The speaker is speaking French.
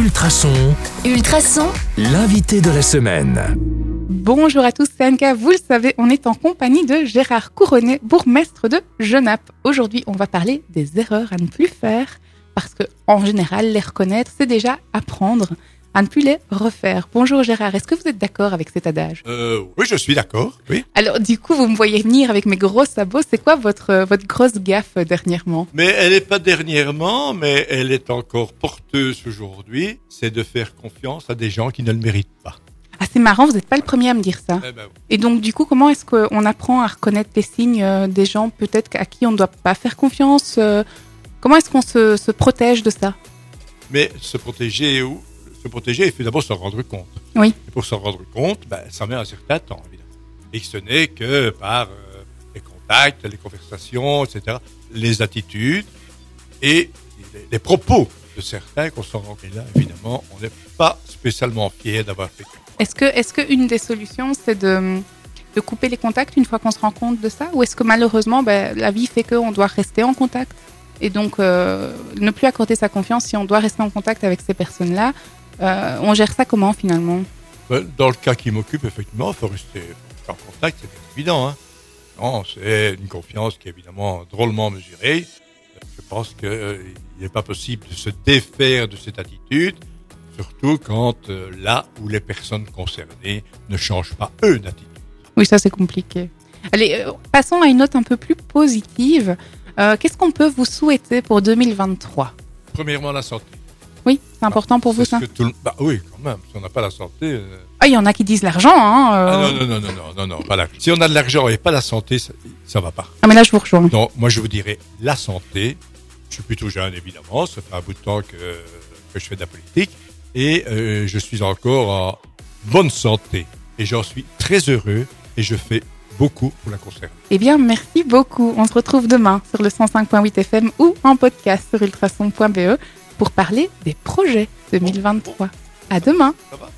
Ultrason, Ultrason, l'invité de la semaine. Bonjour à tous, c'est Anka. Vous le savez, on est en compagnie de Gérard Couronnet, bourgmestre de Genappe. Aujourd'hui, on va parler des erreurs à ne plus faire parce que, en général, les reconnaître, c'est déjà apprendre à ne plus les refaire. Bonjour Gérard, est-ce que vous êtes d'accord avec cet adage? Euh, oui, je suis d'accord. Oui. Alors, du coup, vous me voyez venir avec mes gros sabots. C'est quoi votre, euh, votre grosse gaffe euh, dernièrement? Mais elle n'est pas dernièrement, mais elle est encore porteuse aujourd'hui. C'est de faire confiance à des gens qui ne le méritent pas. Ah, c'est marrant, vous n'êtes pas le premier à me dire ça. Eh ben, oui. Et donc, du coup, comment est-ce qu'on apprend à reconnaître les signes des gens peut-être à qui on ne doit pas faire confiance Comment est-ce qu'on se, se protège de ça? Mais se protéger, ou se protéger, il faut d'abord s'en rendre compte. Oui. Et pour s'en rendre compte, ben, ça met un certain temps, évidemment. Et ce n'est que par euh, les contacts, les conversations, etc., les attitudes et les, les propos de certains qu'on s'en rend compte. Et là, évidemment, on n'est pas spécialement fier d'avoir fait ça. Est-ce que, est-ce que une des solutions, c'est de, de couper les contacts une fois qu'on se rend compte de ça? Ou est-ce que malheureusement, ben, la vie fait qu'on doit rester en contact? Et donc, euh, ne plus accorder sa confiance si on doit rester en contact avec ces personnes-là euh, On gère ça comment finalement? Ben, Dans le cas qui m'occupe, effectivement, il faut rester en contact, c'est bien évident. Hein. Non, c'est une confiance qui est évidemment drôlement mesurée. Je pense qu'il n'est pas possible de se défaire de cette attitude, surtout quand euh, là où les personnes concernées ne changent pas eux d'attitude. Oui, ça c'est compliqué. Allez, euh, passons à une note un peu plus positive. Euh, Qu'est-ce qu'on peut vous souhaiter pour 2023 Premièrement, la santé. C'est important pour vous ça tout le- bah, oui, quand même. Si on n'a pas la santé. euh, Ah, il y en a qui disent l'argent, hein euh. Ah, non, non, non, non, non, non. Si on a de l'argent et pas la santé, ça, ça va pas. Ah, mais là je vous rejoins. Non, moi je vous dirais la santé. Je suis plutôt jeune évidemment, ça fait un bout de temps que, que je fais de la politique et euh, je suis encore en bonne santé et j'en suis très heureux et je fais beaucoup pour la conserver. Eh bien, merci beaucoup. On se retrouve demain sur le 105.8 FM ou en podcast sur ultrason.be pour parler des projets 2023. À demain.